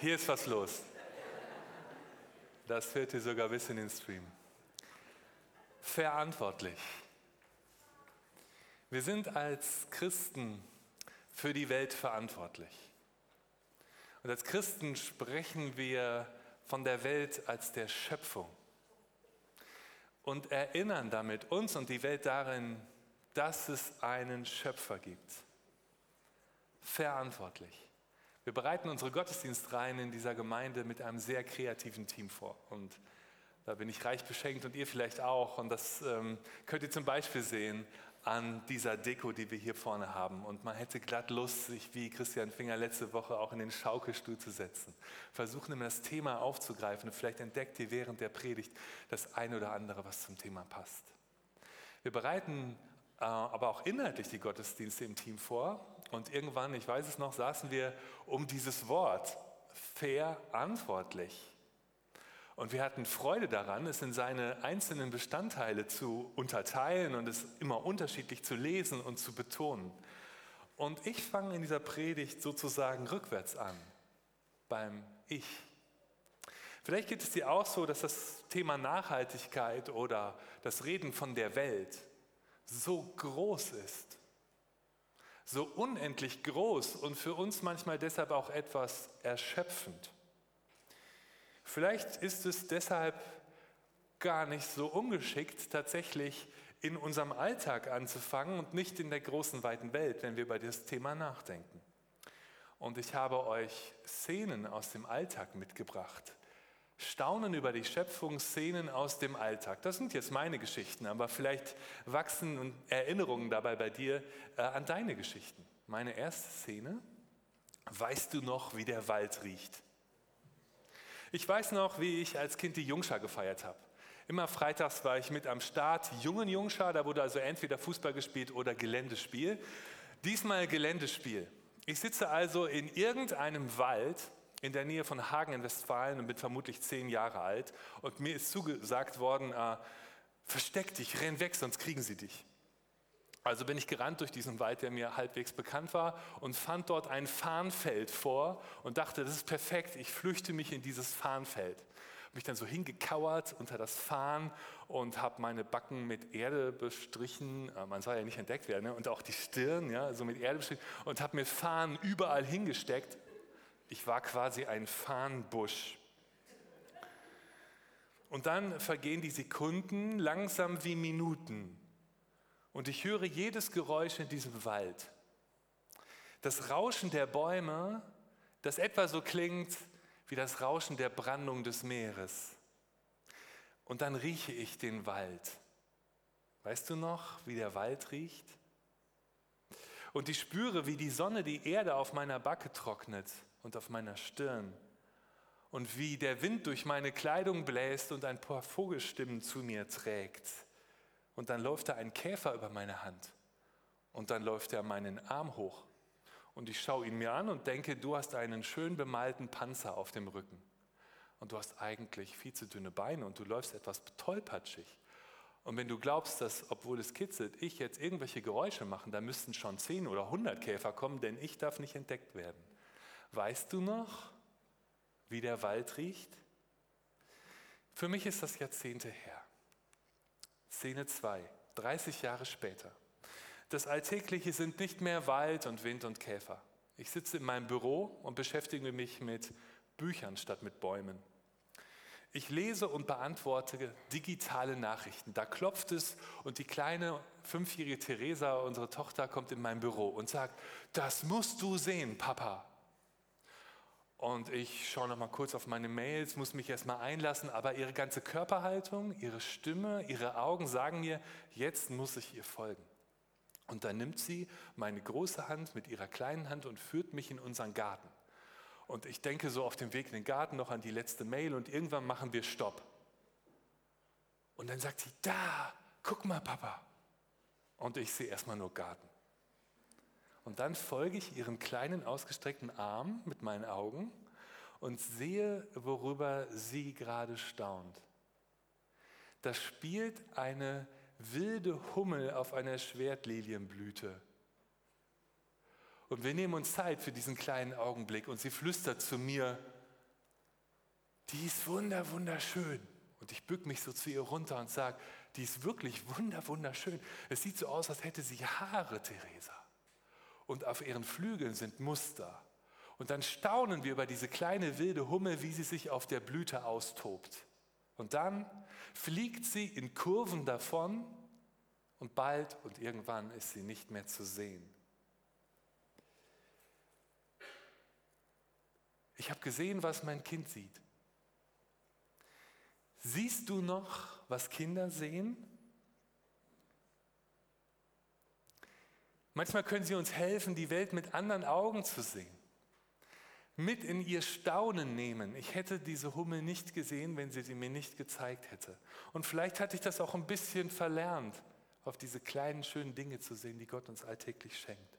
Hier ist was los. Das führt ihr sogar bis in den Stream. Verantwortlich. Wir sind als Christen für die Welt verantwortlich. Und als Christen sprechen wir von der Welt als der Schöpfung und erinnern damit uns und die Welt darin, dass es einen Schöpfer gibt. Verantwortlich. Wir bereiten unsere Gottesdienstreihen in dieser Gemeinde mit einem sehr kreativen Team vor. Und da bin ich reich beschenkt und ihr vielleicht auch. Und das ähm, könnt ihr zum Beispiel sehen an dieser Deko, die wir hier vorne haben. Und man hätte glatt Lust, sich wie Christian Finger letzte Woche auch in den Schaukelstuhl zu setzen. Versuchen immer das Thema aufzugreifen und vielleicht entdeckt ihr während der Predigt das eine oder andere, was zum Thema passt. Wir bereiten äh, aber auch inhaltlich die Gottesdienste im Team vor. Und irgendwann, ich weiß es noch, saßen wir um dieses Wort verantwortlich. Und wir hatten Freude daran, es in seine einzelnen Bestandteile zu unterteilen und es immer unterschiedlich zu lesen und zu betonen. Und ich fange in dieser Predigt sozusagen rückwärts an, beim Ich. Vielleicht geht es dir auch so, dass das Thema Nachhaltigkeit oder das Reden von der Welt so groß ist, so unendlich groß und für uns manchmal deshalb auch etwas erschöpfend. Vielleicht ist es deshalb gar nicht so ungeschickt, tatsächlich in unserem Alltag anzufangen und nicht in der großen, weiten Welt, wenn wir über das Thema nachdenken. Und ich habe euch Szenen aus dem Alltag mitgebracht, Staunen über die Schöpfungsszenen aus dem Alltag. Das sind jetzt meine Geschichten, aber vielleicht wachsen Erinnerungen dabei bei dir äh, an deine Geschichten. Meine erste Szene. Weißt du noch, wie der Wald riecht? Ich weiß noch, wie ich als Kind die Jungschar gefeiert habe. Immer freitags war ich mit am Start, jungen Jungschar, da wurde also entweder Fußball gespielt oder Geländespiel. Diesmal Geländespiel. Ich sitze also in irgendeinem Wald in der Nähe von Hagen in Westfalen und bin vermutlich zehn Jahre alt. Und mir ist zugesagt worden, äh, versteck dich, renn weg, sonst kriegen sie dich. Also bin ich gerannt durch diesen Wald, der mir halbwegs bekannt war und fand dort ein Farnfeld vor und dachte, das ist perfekt, ich flüchte mich in dieses Farnfeld. Habe mich dann so hingekauert unter das Farn und habe meine Backen mit Erde bestrichen, äh, man soll ja nicht entdeckt werden, ne? und auch die Stirn, ja, so mit Erde bestrichen und habe mir Fahnen überall hingesteckt ich war quasi ein Farnbusch. Und dann vergehen die Sekunden langsam wie Minuten. Und ich höre jedes Geräusch in diesem Wald. Das Rauschen der Bäume, das etwa so klingt wie das Rauschen der Brandung des Meeres. Und dann rieche ich den Wald. Weißt du noch, wie der Wald riecht? Und ich spüre, wie die Sonne die Erde auf meiner Backe trocknet und auf meiner Stirn und wie der Wind durch meine Kleidung bläst und ein paar Vogelstimmen zu mir trägt. Und dann läuft da ein Käfer über meine Hand und dann läuft er meinen Arm hoch und ich schaue ihn mir an und denke, du hast einen schön bemalten Panzer auf dem Rücken und du hast eigentlich viel zu dünne Beine und du läufst etwas tollpatschig. Und wenn du glaubst, dass, obwohl es kitzelt, ich jetzt irgendwelche Geräusche machen, da müssten schon 10 oder 100 Käfer kommen, denn ich darf nicht entdeckt werden. Weißt du noch, wie der Wald riecht? Für mich ist das Jahrzehnte her. Szene 2, 30 Jahre später. Das Alltägliche sind nicht mehr Wald und Wind und Käfer. Ich sitze in meinem Büro und beschäftige mich mit Büchern statt mit Bäumen. Ich lese und beantworte digitale Nachrichten. Da klopft es und die kleine fünfjährige Theresa, unsere Tochter, kommt in mein Büro und sagt, das musst du sehen, Papa. Und ich schaue noch mal kurz auf meine Mails, muss mich erst mal einlassen, aber ihre ganze Körperhaltung, ihre Stimme, ihre Augen sagen mir, jetzt muss ich ihr folgen. Und dann nimmt sie meine große Hand mit ihrer kleinen Hand und führt mich in unseren Garten. Und ich denke so auf dem Weg in den Garten noch an die letzte Mail und irgendwann machen wir Stopp. Und dann sagt sie, da, guck mal, Papa. Und ich sehe erstmal nur Garten. Und dann folge ich ihrem kleinen ausgestreckten Arm mit meinen Augen und sehe, worüber sie gerade staunt. Da spielt eine wilde Hummel auf einer Schwertlilienblüte. Und wir nehmen uns Zeit für diesen kleinen Augenblick und sie flüstert zu mir, die ist wunder, wunderschön. Und ich bück mich so zu ihr runter und sage, die ist wirklich wunder, wunderschön. Es sieht so aus, als hätte sie Haare, Theresa. Und auf ihren Flügeln sind Muster. Und dann staunen wir über diese kleine wilde Hummel, wie sie sich auf der Blüte austobt. Und dann fliegt sie in Kurven davon und bald und irgendwann ist sie nicht mehr zu sehen. Ich habe gesehen, was mein Kind sieht. Siehst du noch, was Kinder sehen? Manchmal können sie uns helfen, die Welt mit anderen Augen zu sehen, mit in ihr Staunen nehmen. Ich hätte diese Hummel nicht gesehen, wenn sie sie mir nicht gezeigt hätte. Und vielleicht hatte ich das auch ein bisschen verlernt, auf diese kleinen, schönen Dinge zu sehen, die Gott uns alltäglich schenkt.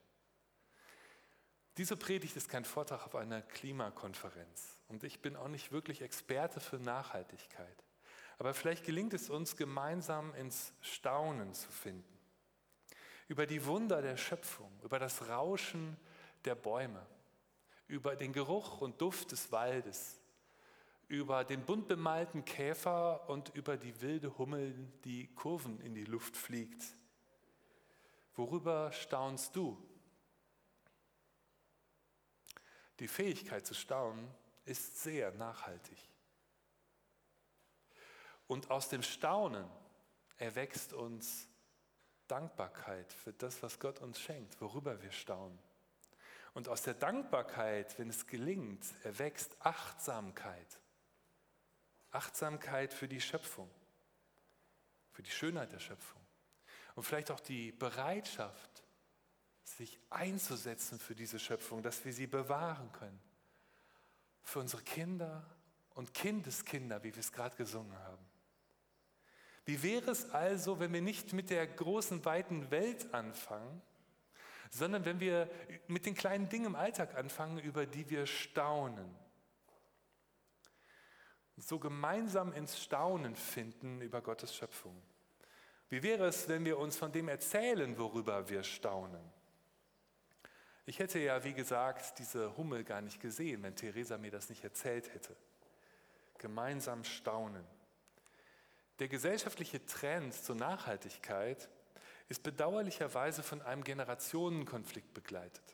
Diese Predigt ist kein Vortrag auf einer Klimakonferenz und ich bin auch nicht wirklich Experte für Nachhaltigkeit. Aber vielleicht gelingt es uns, gemeinsam ins Staunen zu finden. Über die Wunder der Schöpfung, über das Rauschen der Bäume, über den Geruch und Duft des Waldes, über den bunt bemalten Käfer und über die wilde Hummel, die Kurven in die Luft fliegt. Worüber staunst du? Die Fähigkeit zu staunen ist sehr nachhaltig. Und aus dem Staunen erwächst uns Dankbarkeit für das, was Gott uns schenkt, worüber wir staunen. Und aus der Dankbarkeit, wenn es gelingt, erwächst Achtsamkeit. Achtsamkeit für die Schöpfung, für die Schönheit der Schöpfung. Und vielleicht auch die Bereitschaft, sich einzusetzen für diese Schöpfung, dass wir sie bewahren können. Für unsere Kinder und Kindeskinder, wie wir es gerade gesungen haben. Wie wäre es also, wenn wir nicht mit der großen, weiten Welt anfangen, sondern wenn wir mit den kleinen Dingen im Alltag anfangen, über die wir staunen? So gemeinsam ins Staunen finden über Gottes Schöpfung. Wie wäre es, wenn wir uns von dem erzählen, worüber wir staunen? Ich hätte ja, wie gesagt, diese Hummel gar nicht gesehen, wenn Theresa mir das nicht erzählt hätte. Gemeinsam staunen. Der gesellschaftliche Trend zur Nachhaltigkeit ist bedauerlicherweise von einem Generationenkonflikt begleitet.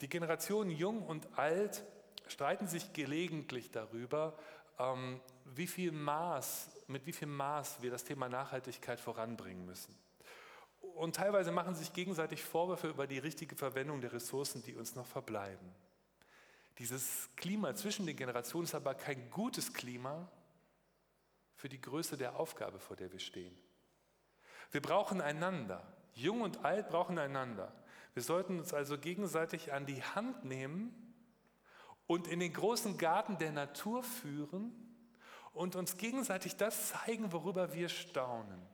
Die Generationen Jung und Alt streiten sich gelegentlich darüber, ähm, wie viel Maß, mit wie viel Maß wir das Thema Nachhaltigkeit voranbringen müssen. Und teilweise machen sich gegenseitig Vorwürfe über die richtige Verwendung der Ressourcen, die uns noch verbleiben. Dieses Klima zwischen den Generationen ist aber kein gutes Klima, für die Größe der Aufgabe, vor der wir stehen. Wir brauchen einander. Jung und alt brauchen einander. Wir sollten uns also gegenseitig an die Hand nehmen und in den großen Garten der Natur führen und uns gegenseitig das zeigen, worüber wir staunen.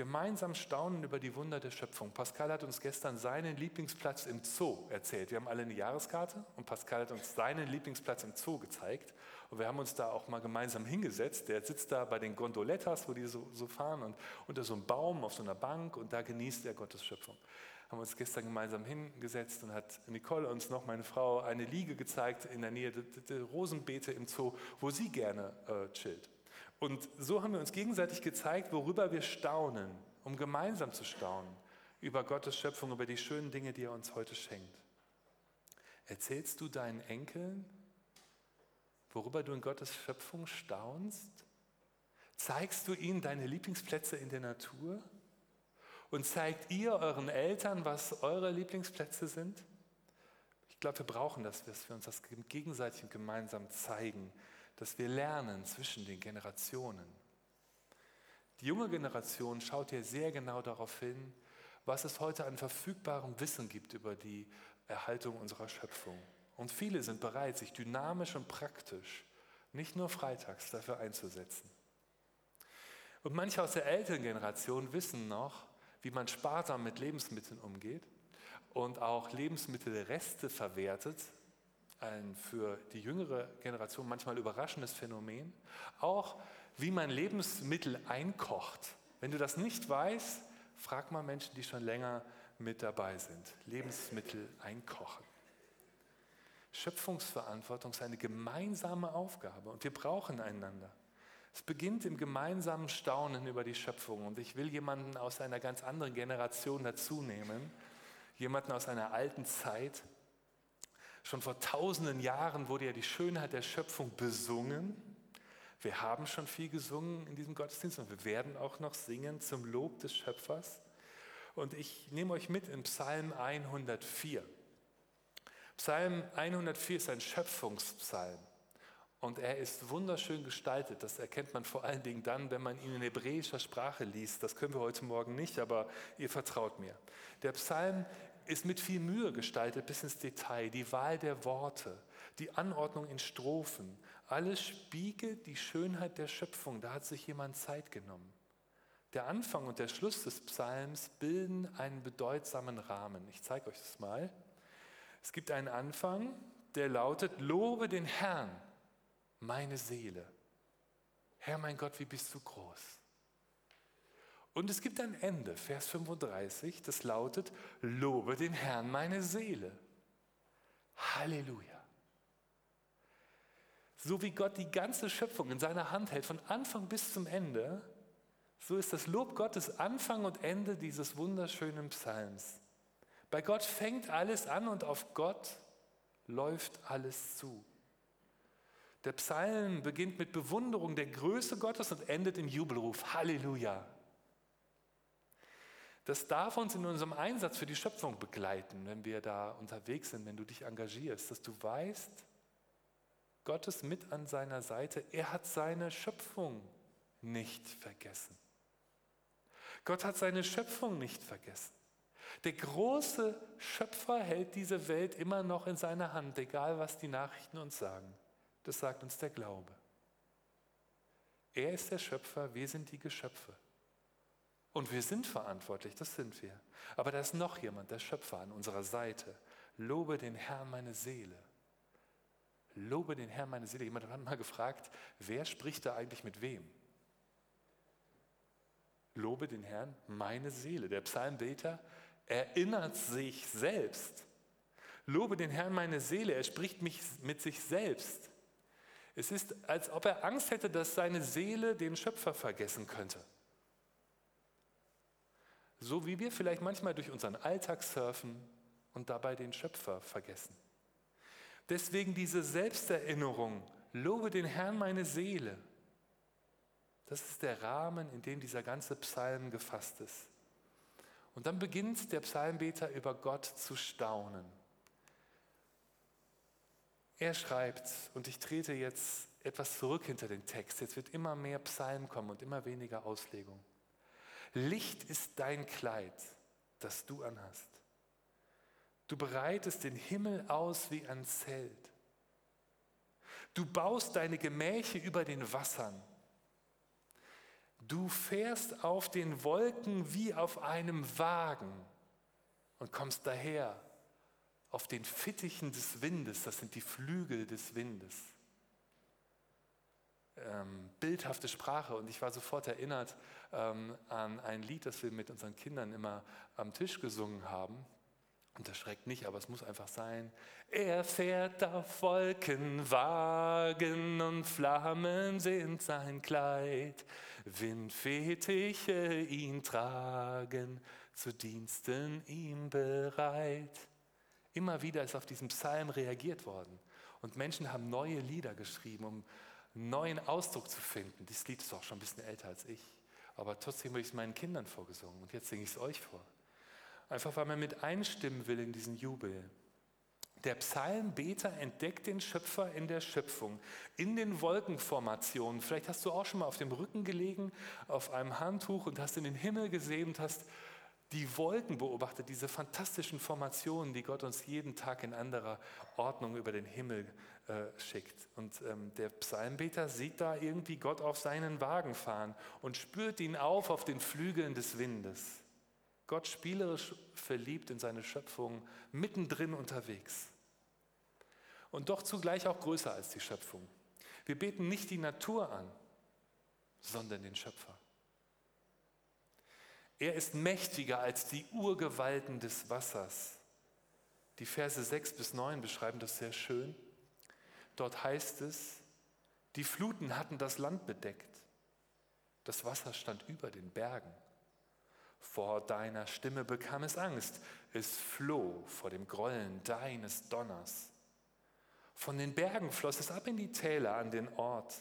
Gemeinsam staunen über die Wunder der Schöpfung. Pascal hat uns gestern seinen Lieblingsplatz im Zoo erzählt. Wir haben alle eine Jahreskarte und Pascal hat uns seinen Lieblingsplatz im Zoo gezeigt. Und wir haben uns da auch mal gemeinsam hingesetzt. Der sitzt da bei den Gondolettas, wo die so, so fahren, und unter so einem Baum auf so einer Bank und da genießt er Gottes Schöpfung. Haben uns gestern gemeinsam hingesetzt und hat Nicole uns noch, meine Frau, eine Liege gezeigt in der Nähe der, Rosenbeete im Zoo, wo sie gerne äh, chillt. Und so haben wir uns gegenseitig gezeigt, worüber wir staunen, um gemeinsam zu staunen über Gottes Schöpfung, über die schönen Dinge, die er uns heute schenkt. Erzählst du deinen Enkeln, worüber du in Gottes Schöpfung staunst? Zeigst du ihnen deine Lieblingsplätze in der Natur? Und zeigt ihr euren Eltern, was eure Lieblingsplätze sind? Ich glaube, wir brauchen das, dass wir uns das gegenseitig und gemeinsam zeigen, dass wir lernen zwischen den Generationen. Die junge Generation schaut hier sehr genau darauf hin, was es heute an verfügbarem Wissen gibt über die Erhaltung unserer Schöpfung. Und viele sind bereit, sich dynamisch und praktisch, nicht nur freitags, dafür einzusetzen. Und manche aus der älteren Generation wissen noch, wie man sparsam mit Lebensmitteln umgeht und auch Lebensmittelreste verwertet, ein für die jüngere Generation manchmal überraschendes Phänomen. Auch wie man Lebensmittel einkocht. Wenn du das nicht weißt, frag mal Menschen, die schon länger mit dabei sind. Lebensmittel einkochen. Schöpfungsverantwortung ist eine gemeinsame Aufgabe und wir brauchen einander. Es beginnt im gemeinsamen Staunen über die Schöpfung und ich will jemanden aus einer ganz anderen Generation dazu nehmen, jemanden aus einer alten Zeit. Schon vor tausenden Jahren wurde ja die Schönheit der Schöpfung besungen. Wir haben schon viel gesungen in diesem Gottesdienst und wir werden auch noch singen zum Lob des Schöpfers. Und ich nehme euch mit in Psalm 104. Psalm 104 ist ein Schöpfungspsalm. Und er ist wunderschön gestaltet. Das erkennt man vor allen Dingen dann, wenn man ihn in hebräischer Sprache liest. Das können wir heute Morgen nicht, aber ihr vertraut mir. Der Psalm ist mit viel Mühe gestaltet bis ins Detail. Die Wahl der Worte, die Anordnung in Strophen, alles spiegelt die Schönheit der Schöpfung. Da hat sich jemand Zeit genommen. Der Anfang und der Schluss des Psalms bilden einen bedeutsamen Rahmen. Ich zeige euch das mal. Es gibt einen Anfang, der lautet, Lobe den Herrn meine Seele. Herr mein Gott, wie bist du groß. Und es gibt ein Ende, Vers 35, das lautet, lobe den Herrn meine Seele. Halleluja. So wie Gott die ganze Schöpfung in seiner Hand hält, von Anfang bis zum Ende, so ist das Lob Gottes Anfang und Ende dieses wunderschönen Psalms. Bei Gott fängt alles an und auf Gott läuft alles zu. Der Psalm beginnt mit Bewunderung der Größe Gottes und endet im Jubelruf. Halleluja. Das darf uns in unserem Einsatz für die Schöpfung begleiten, wenn wir da unterwegs sind, wenn du dich engagierst, dass du weißt, Gott ist mit an seiner Seite. Er hat seine Schöpfung nicht vergessen. Gott hat seine Schöpfung nicht vergessen. Der große Schöpfer hält diese Welt immer noch in seiner Hand, egal was die Nachrichten uns sagen. Das sagt uns der Glaube. Er ist der Schöpfer, wir sind die Geschöpfe. Und wir sind verantwortlich, das sind wir. Aber da ist noch jemand, der Schöpfer an unserer Seite. Lobe den Herrn meine Seele. Lobe den Herrn meine Seele. Jemand hat mal gefragt, wer spricht da eigentlich mit wem? Lobe den Herrn meine Seele. Der Psalmbeter erinnert sich selbst. Lobe den Herrn meine Seele. Er spricht mich mit sich selbst. Es ist, als ob er Angst hätte, dass seine Seele den Schöpfer vergessen könnte. So wie wir vielleicht manchmal durch unseren Alltag surfen und dabei den Schöpfer vergessen. Deswegen diese Selbsterinnerung, lobe den Herrn meine Seele. Das ist der Rahmen, in dem dieser ganze Psalm gefasst ist. Und dann beginnt der Psalmbeter über Gott zu staunen. Er schreibt, und ich trete jetzt etwas zurück hinter den Text, jetzt wird immer mehr Psalm kommen und immer weniger Auslegung. Licht ist dein Kleid, das du anhast. Du bereitest den Himmel aus wie ein Zelt. Du baust deine Gemäche über den Wassern. Du fährst auf den Wolken wie auf einem Wagen und kommst daher auf den Fittichen des Windes, das sind die Flügel des Windes. Ähm, bildhafte Sprache und ich war sofort erinnert ähm, an ein Lied, das wir mit unseren Kindern immer am Tisch gesungen haben. Und das schreckt nicht, aber es muss einfach sein. Er fährt auf Wolkenwagen und Flammen sind sein Kleid. Windfettiche ihn tragen, zu Diensten ihm bereit. Immer wieder ist auf diesen Psalm reagiert worden. Und Menschen haben neue Lieder geschrieben, um neuen Ausdruck zu finden. Dieses Lied ist auch schon ein bisschen älter als ich. Aber trotzdem habe ich es meinen Kindern vorgesungen. Und jetzt singe ich es euch vor. Einfach weil man mit einstimmen will in diesen Jubel. Der Psalmbeter entdeckt den Schöpfer in der Schöpfung, in den Wolkenformationen. Vielleicht hast du auch schon mal auf dem Rücken gelegen, auf einem Handtuch und hast in den Himmel gesehen und hast die Wolken beobachtet, diese fantastischen Formationen, die Gott uns jeden Tag in anderer Ordnung über den Himmel äh, schickt. Und ähm, der Psalmbeter sieht da irgendwie Gott auf seinen Wagen fahren und spürt ihn auf auf den Flügeln des Windes. Gott spielerisch verliebt in seine Schöpfung, mittendrin unterwegs. Und doch zugleich auch größer als die Schöpfung. Wir beten nicht die Natur an, sondern den Schöpfer. Er ist mächtiger als die Urgewalten des Wassers, Die Verse 6 bis 9 beschreiben das sehr schön. Dort heißt es, die Fluten hatten das Land bedeckt. Das Wasser stand über den Bergen. Vor deiner Stimme bekam es Angst. Es floh vor dem Grollen deines Donners. Von den Bergen floss es ab in die Täler an den Ort,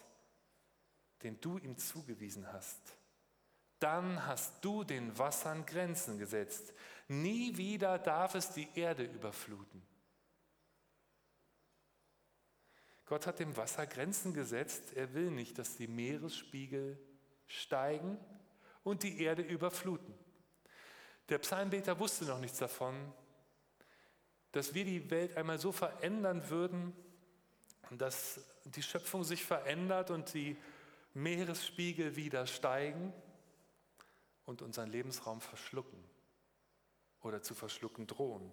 den du ihm zugewiesen hast. Dann hast du den Wassern Grenzen gesetzt. Nie wieder darf es die Erde überfluten. Gott hat dem Wasser Grenzen gesetzt. Er will nicht, dass die Meeresspiegel steigen und die Erde überfluten. Der Psalmbeter wusste noch nichts davon, dass wir die Welt einmal so verändern würden, dass die Schöpfung sich verändert und die Meeresspiegel wieder steigen und unseren Lebensraum verschlucken oder zu verschlucken drohen.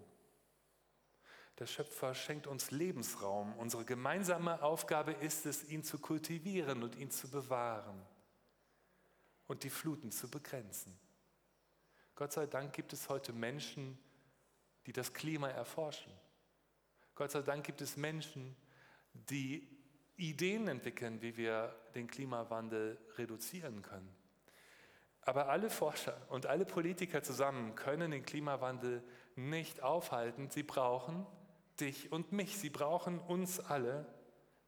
Der Schöpfer schenkt uns Lebensraum. Unsere gemeinsame Aufgabe ist es, ihn zu kultivieren und ihn zu bewahren und die Fluten zu begrenzen. Gott sei Dank gibt es heute Menschen, die das Klima erforschen. Gott sei Dank gibt es Menschen, die Ideen entwickeln, wie wir den Klimawandel reduzieren können. Aber alle Forscher und alle Politiker zusammen können den Klimawandel nicht aufhalten. Sie brauchen dich und mich. Sie brauchen uns alle,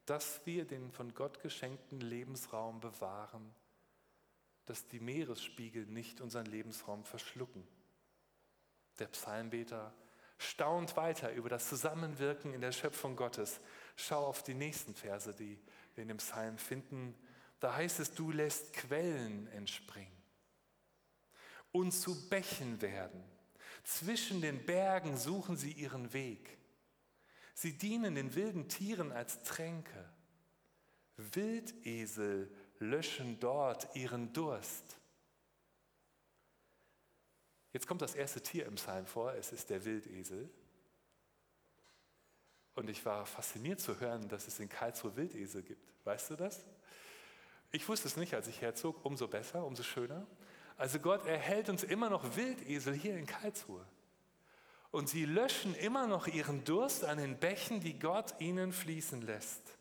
dass wir den von Gott geschenkten Lebensraum bewahren dass die Meeresspiegel nicht unseren Lebensraum verschlucken. Der Psalmbeter staunt weiter über das Zusammenwirken in der Schöpfung Gottes. Schau auf die nächsten Verse, die wir in dem Psalm finden. Da heißt es, du lässt Quellen entspringen und zu Bächen werden. Zwischen den Bergen suchen sie ihren Weg. Sie dienen den wilden Tieren als Tränke. Wildesel löschen dort ihren Durst. Jetzt kommt das erste Tier im Psalm vor, es ist der Wildesel. Und ich war fasziniert zu hören, dass es in Karlsruhe Wildesel gibt. Weißt du das? Ich wusste es nicht, als ich herzog, umso besser, umso schöner. Also Gott erhält uns immer noch Wildesel hier in Karlsruhe. Und sie löschen immer noch ihren Durst an den Bächen, die Gott ihnen fließen lässt.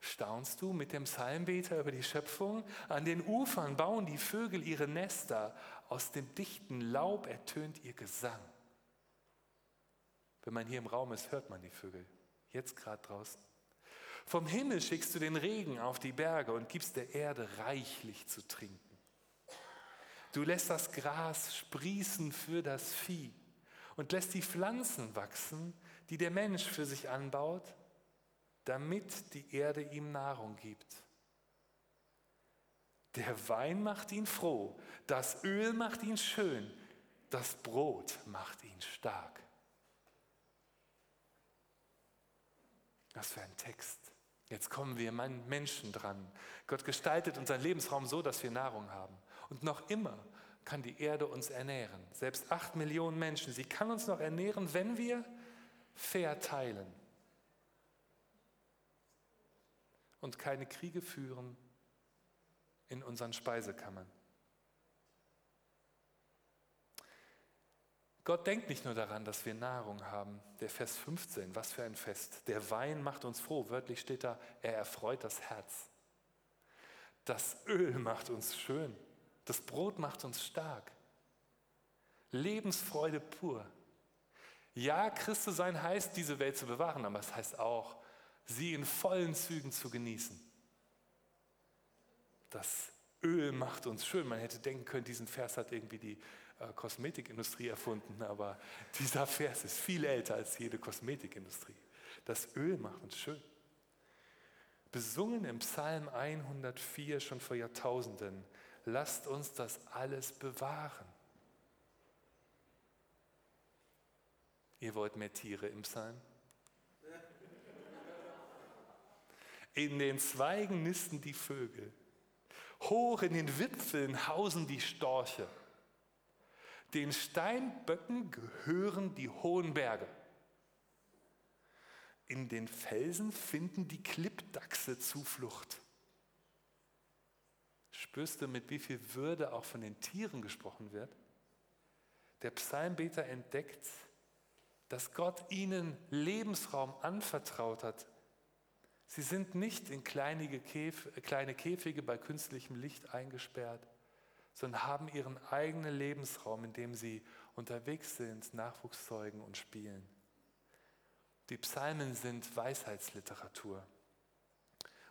Staunst du mit dem Psalmbeter über die Schöpfung? An den Ufern bauen die Vögel ihre Nester, aus dem dichten Laub ertönt ihr Gesang. Wenn man hier im Raum ist, hört man die Vögel. Jetzt gerade draußen. Vom Himmel schickst du den Regen auf die Berge und gibst der Erde reichlich zu trinken. Du lässt das Gras sprießen für das Vieh und lässt die Pflanzen wachsen, die der Mensch für sich anbaut damit die Erde ihm Nahrung gibt. Der Wein macht ihn froh, das Öl macht ihn schön, das Brot macht ihn stark. Was für ein Text. Jetzt kommen wir Menschen dran. Gott gestaltet unseren Lebensraum so, dass wir Nahrung haben. Und noch immer kann die Erde uns ernähren. Selbst acht Millionen Menschen. Sie kann uns noch ernähren, wenn wir fair teilen. und keine Kriege führen in unseren Speisekammern. Gott denkt nicht nur daran, dass wir Nahrung haben. Der Vers 15, was für ein Fest. Der Wein macht uns froh. Wörtlich steht da, er erfreut das Herz. Das Öl macht uns schön. Das Brot macht uns stark. Lebensfreude pur. Ja, Christus sein heißt, diese Welt zu bewahren, aber es heißt auch, sie in vollen Zügen zu genießen. Das Öl macht uns schön. Man hätte denken können, diesen Vers hat irgendwie die äh, Kosmetikindustrie erfunden, aber dieser Vers ist viel älter als jede Kosmetikindustrie. Das Öl macht uns schön. Besungen im Psalm 104 schon vor Jahrtausenden. Lasst uns das alles bewahren. Ihr wollt mehr Tiere im Psalm? In den Zweigen nisten die Vögel. Hoch in den Wipfeln hausen die Storche. Den Steinböcken gehören die hohen Berge. In den Felsen finden die Klippdachse Zuflucht. Spürst du, mit wie viel Würde auch von den Tieren gesprochen wird? Der Psalmbeter entdeckt dass Gott ihnen Lebensraum anvertraut hat. Sie sind nicht in kleine Käfige bei künstlichem Licht eingesperrt, sondern haben ihren eigenen Lebensraum, in dem sie unterwegs sind, Nachwuchs zeugen und spielen. Die Psalmen sind Weisheitsliteratur.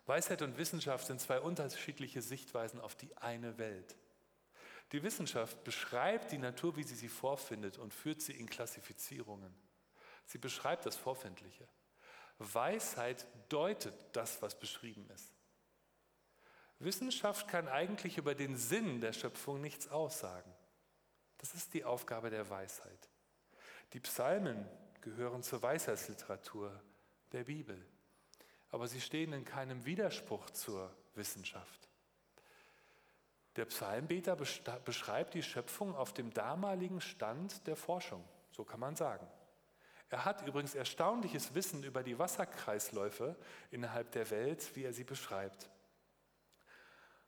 Weisheit und Wissenschaft sind zwei unterschiedliche Sichtweisen auf die eine Welt. Die Wissenschaft beschreibt die Natur, wie sie sie vorfindet und führt sie in Klassifizierungen. Sie beschreibt das Vorfindliche. Weisheit deutet das, was beschrieben ist. Wissenschaft kann eigentlich über den Sinn der Schöpfung nichts aussagen. Das ist die Aufgabe der Weisheit. Die Psalmen gehören zur Weisheitsliteratur der Bibel, aber sie stehen in keinem Widerspruch zur Wissenschaft. Der Psalmbeter beschreibt die Schöpfung auf dem damaligen Stand der Forschung, so kann man sagen. Er hat übrigens erstaunliches Wissen über die Wasserkreisläufe innerhalb der Welt, wie er sie beschreibt.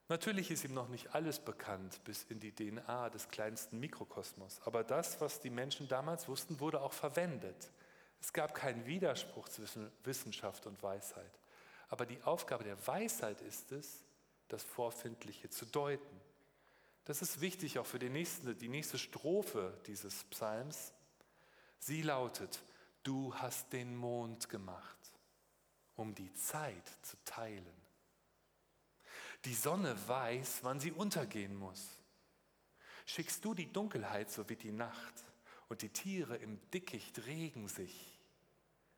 Natürlich ist ihm noch nicht alles bekannt bis in die DNA des kleinsten Mikrokosmos, aber das, was die Menschen damals wussten, wurde auch verwendet. Es gab keinen Widerspruch zwischen Wissenschaft und Weisheit. Aber die Aufgabe der Weisheit ist es, das Vorfindliche zu deuten. Das ist wichtig auch für die nächste, die nächste Strophe dieses Psalms. Sie lautet, du hast den Mond gemacht, um die Zeit zu teilen. Die Sonne weiß, wann sie untergehen muss. Schickst du die Dunkelheit, so wie die Nacht, und die Tiere im Dickicht regen sich.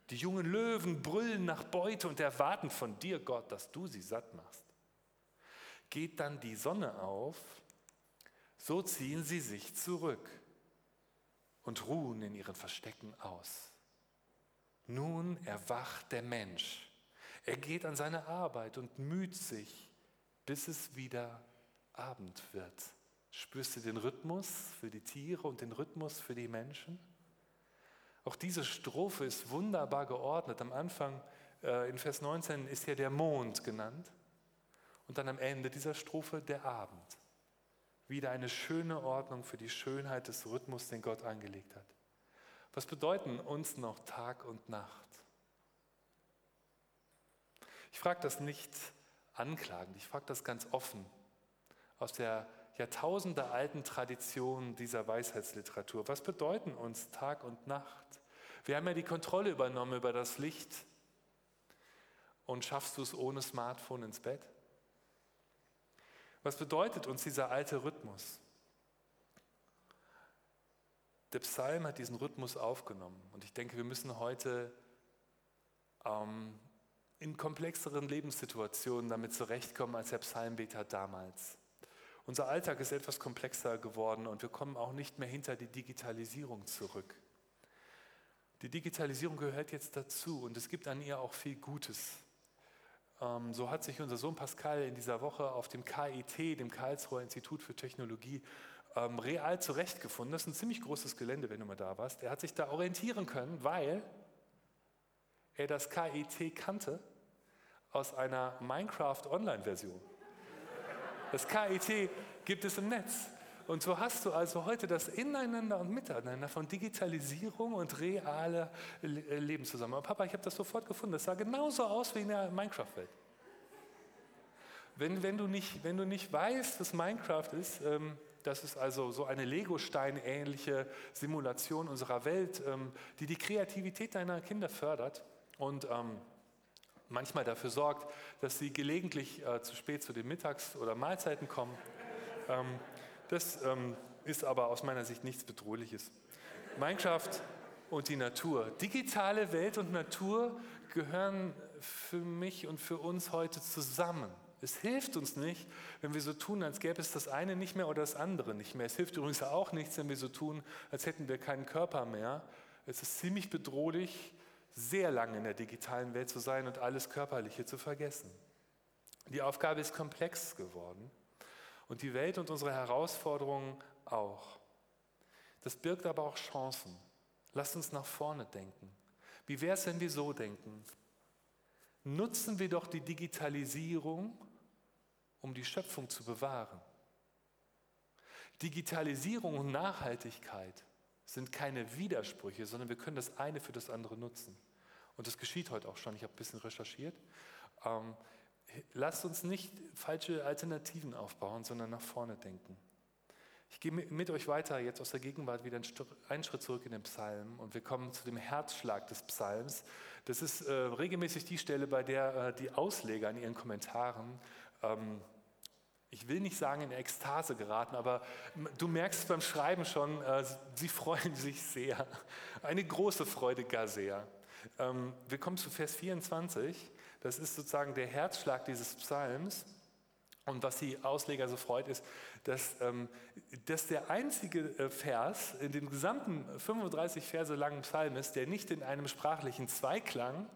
Die jungen Löwen brüllen nach Beute und erwarten von dir, Gott, dass du sie satt machst. Geht dann die Sonne auf, so ziehen sie sich zurück und ruhen in ihren Verstecken aus. Nun erwacht der Mensch. Er geht an seine Arbeit und müht sich, bis es wieder Abend wird. Spürst du den Rhythmus für die Tiere und den Rhythmus für die Menschen? Auch diese Strophe ist wunderbar geordnet. Am Anfang äh, in Vers 19 ist ja der Mond genannt und dann am Ende dieser Strophe der Abend. Wieder eine schöne Ordnung für die Schönheit des Rhythmus, den Gott angelegt hat. Was bedeuten uns noch Tag und Nacht? Ich frage das nicht anklagend, ich frage das ganz offen aus der jahrtausendealten Tradition dieser Weisheitsliteratur. Was bedeuten uns Tag und Nacht? Wir haben ja die Kontrolle übernommen über das Licht. Und schaffst du es ohne Smartphone ins Bett? Was bedeutet uns dieser alte Rhythmus? Der Psalm hat diesen Rhythmus aufgenommen und ich denke, wir müssen heute ähm, in komplexeren Lebenssituationen damit zurechtkommen als der Psalmbeter damals. Unser Alltag ist etwas komplexer geworden und wir kommen auch nicht mehr hinter die Digitalisierung zurück. Die Digitalisierung gehört jetzt dazu und es gibt an ihr auch viel Gutes. Ähm, so hat sich unser Sohn Pascal in dieser Woche auf dem KIT, dem Karlsruher Institut für Technologie, ähm, real zurechtgefunden. Das ist ein ziemlich großes Gelände, wenn du mal da warst. Er hat sich da orientieren können, weil er das KIT kannte aus einer Minecraft Online-Version. Das KIT gibt es im Netz. Und so hast du also heute das Ineinander und Miteinander von Digitalisierung und realer äh, Leben zusammen. Aber Papa, ich habe das sofort gefunden. Das sah genauso aus wie in der Minecraft-Welt. Wenn, wenn, du nicht, wenn du nicht weißt, was Minecraft ist, ähm, das ist also so eine Legostein-ähnliche Simulation unserer Welt, ähm, die die Kreativität deiner Kinder fördert und ähm, manchmal dafür sorgt, dass sie gelegentlich äh, zu spät zu den Mittags- oder Mahlzeiten kommen. Ähm, das ähm, ist aber aus meiner Sicht nichts Bedrohliches. Minecraft und die Natur. Digitale Welt und Natur gehören für mich und für uns heute zusammen. Es hilft uns nicht, wenn wir so tun, als gäbe es das eine nicht mehr oder das andere nicht mehr. Es hilft übrigens auch nichts, wenn wir so tun, als hätten wir keinen Körper mehr. Es ist ziemlich bedrohlich, sehr lange in der digitalen Welt zu sein und alles Körperliche zu vergessen. Die Aufgabe ist komplex geworden und die Welt und unsere Herausforderungen auch. Das birgt aber auch Chancen. Lasst uns nach vorne denken. Wie wäre es, wenn wir so denken? Nutzen wir doch die Digitalisierung, um die Schöpfung zu bewahren. Digitalisierung und Nachhaltigkeit sind keine Widersprüche, sondern wir können das eine für das andere nutzen. Und das geschieht heute auch schon. Ich habe ein bisschen recherchiert. Ähm, lasst uns nicht falsche Alternativen aufbauen, sondern nach vorne denken. Ich gehe mit euch weiter jetzt aus der Gegenwart wieder einen Schritt zurück in den Psalm und wir kommen zu dem Herzschlag des Psalms. Das ist äh, regelmäßig die Stelle, bei der äh, die Ausleger in ihren Kommentaren ähm, ich will nicht sagen in Ekstase geraten, aber du merkst beim Schreiben schon, äh, sie freuen sich sehr. Eine große Freude gar sehr. Ähm, wir kommen zu Vers 24. Das ist sozusagen der Herzschlag dieses Psalms. Und was die Ausleger so freut, ist, dass, ähm, dass der einzige äh, Vers in dem gesamten 35 Verse langen Psalm ist, der nicht in einem sprachlichen Zweiklang,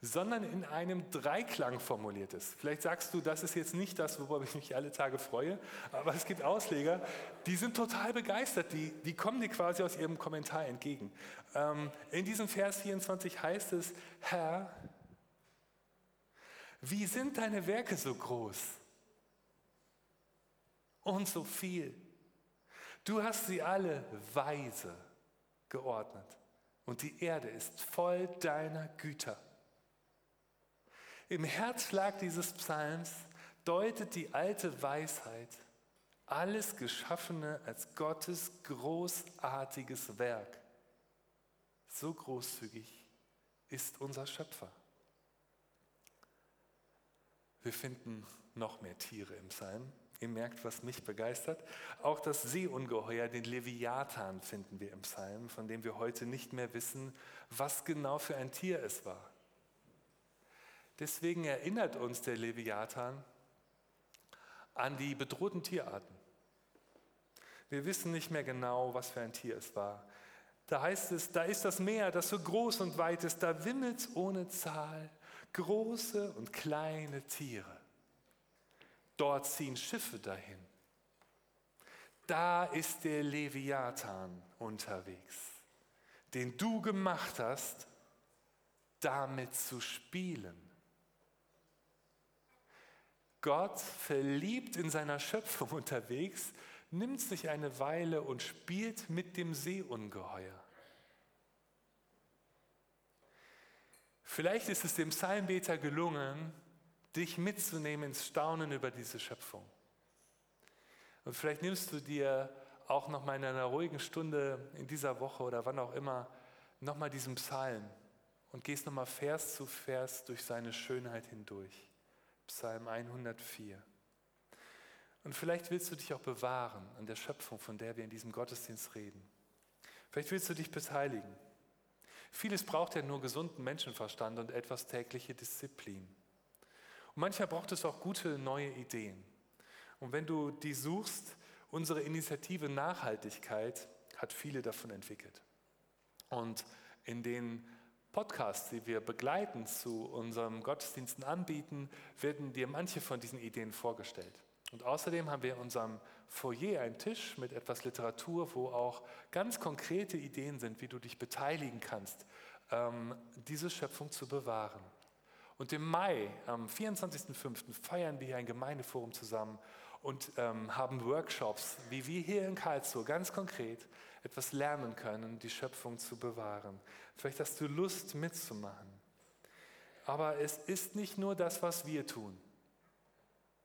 sondern in einem Dreiklang formuliert ist. Vielleicht sagst du, das ist jetzt nicht das, worüber ich mich alle Tage freue, aber es gibt Ausleger, die sind total begeistert, die, die kommen dir quasi aus ihrem Kommentar entgegen. Ähm, in diesem Vers 24 heißt es, Herr, wie sind deine Werke so groß und so viel? Du hast sie alle weise geordnet und die Erde ist voll deiner Güter. Im Herzschlag dieses Psalms deutet die alte Weisheit alles Geschaffene als Gottes großartiges Werk. So großzügig ist unser Schöpfer. Wir finden noch mehr Tiere im Psalm. Ihr merkt, was mich begeistert. Auch das Seeungeheuer, den Leviathan, finden wir im Psalm, von dem wir heute nicht mehr wissen, was genau für ein Tier es war. Deswegen erinnert uns der Leviathan an die bedrohten Tierarten. Wir wissen nicht mehr genau, was für ein Tier es war. Da heißt es, da ist das Meer, das so groß und weit ist, da wimmelt ohne Zahl, große und kleine Tiere. Dort ziehen Schiffe dahin. Da ist der Leviathan unterwegs, den du gemacht hast, damit zu spielen. Gott, verliebt in seiner Schöpfung unterwegs, nimmt sich eine Weile und spielt mit dem Seeungeheuer. Vielleicht ist es dem Psalmbeter gelungen, dich mitzunehmen ins Staunen über diese Schöpfung. Und vielleicht nimmst du dir auch noch mal in einer ruhigen Stunde in dieser Woche oder wann auch immer noch mal diesen Psalm und gehst noch mal Vers zu Vers durch seine Schönheit hindurch. Psalm 104. Und vielleicht willst du dich auch bewahren an der Schöpfung, von der wir in diesem Gottesdienst reden. Vielleicht willst du dich beteiligen. Vieles braucht ja nur gesunden Menschenverstand und etwas tägliche Disziplin. Und manchmal braucht es auch gute neue Ideen. Und wenn du die suchst, unsere Initiative Nachhaltigkeit hat viele davon entwickelt. Und in den Podcasts, die wir begleiten zu unserem Gottesdiensten anbieten, werden dir manche von diesen Ideen vorgestellt. Und außerdem haben wir in unserem Foyer einen Tisch mit etwas Literatur, wo auch ganz konkrete Ideen sind, wie du dich beteiligen kannst, ähm, diese Schöpfung zu bewahren. Und im Mai, am 24.05., feiern wir hier ein Gemeindeforum zusammen und ähm, haben Workshops, wie wir hier in Karlsruhe ganz konkret etwas lernen können, die Schöpfung zu bewahren. Vielleicht hast du Lust mitzumachen. Aber es ist nicht nur das, was wir tun.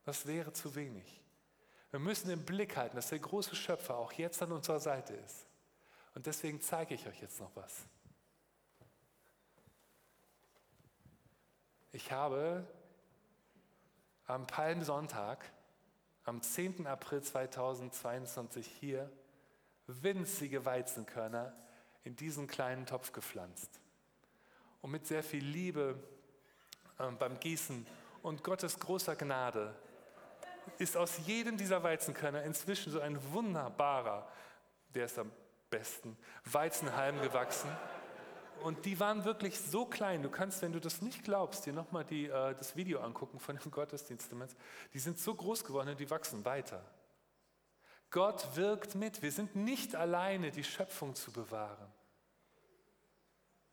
Das wäre zu wenig. Wir müssen im Blick halten, dass der große Schöpfer auch jetzt an unserer Seite ist. Und deswegen zeige ich euch jetzt noch was. Ich habe am Palmsonntag, am 10. April 2022 hier winzige Weizenkörner in diesen kleinen Topf gepflanzt. Und mit sehr viel Liebe äh, beim Gießen und Gottes großer Gnade ist aus jedem dieser Weizenkörner inzwischen so ein wunderbarer, der ist am besten, Weizenhalm gewachsen. Und die waren wirklich so klein. Du kannst, wenn du das nicht glaubst, dir nochmal äh, das Video angucken von dem Gottesdienst. Die sind so groß geworden und die wachsen weiter. Gott wirkt mit. Wir sind nicht alleine, die Schöpfung zu bewahren.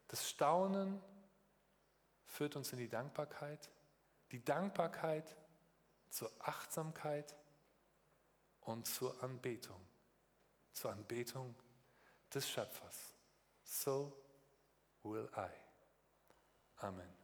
Das Staunen führt uns in die Dankbarkeit. Die Dankbarkeit zur Achtsamkeit und zur Anbetung. Zur Anbetung des Schöpfers. So will I. Amen.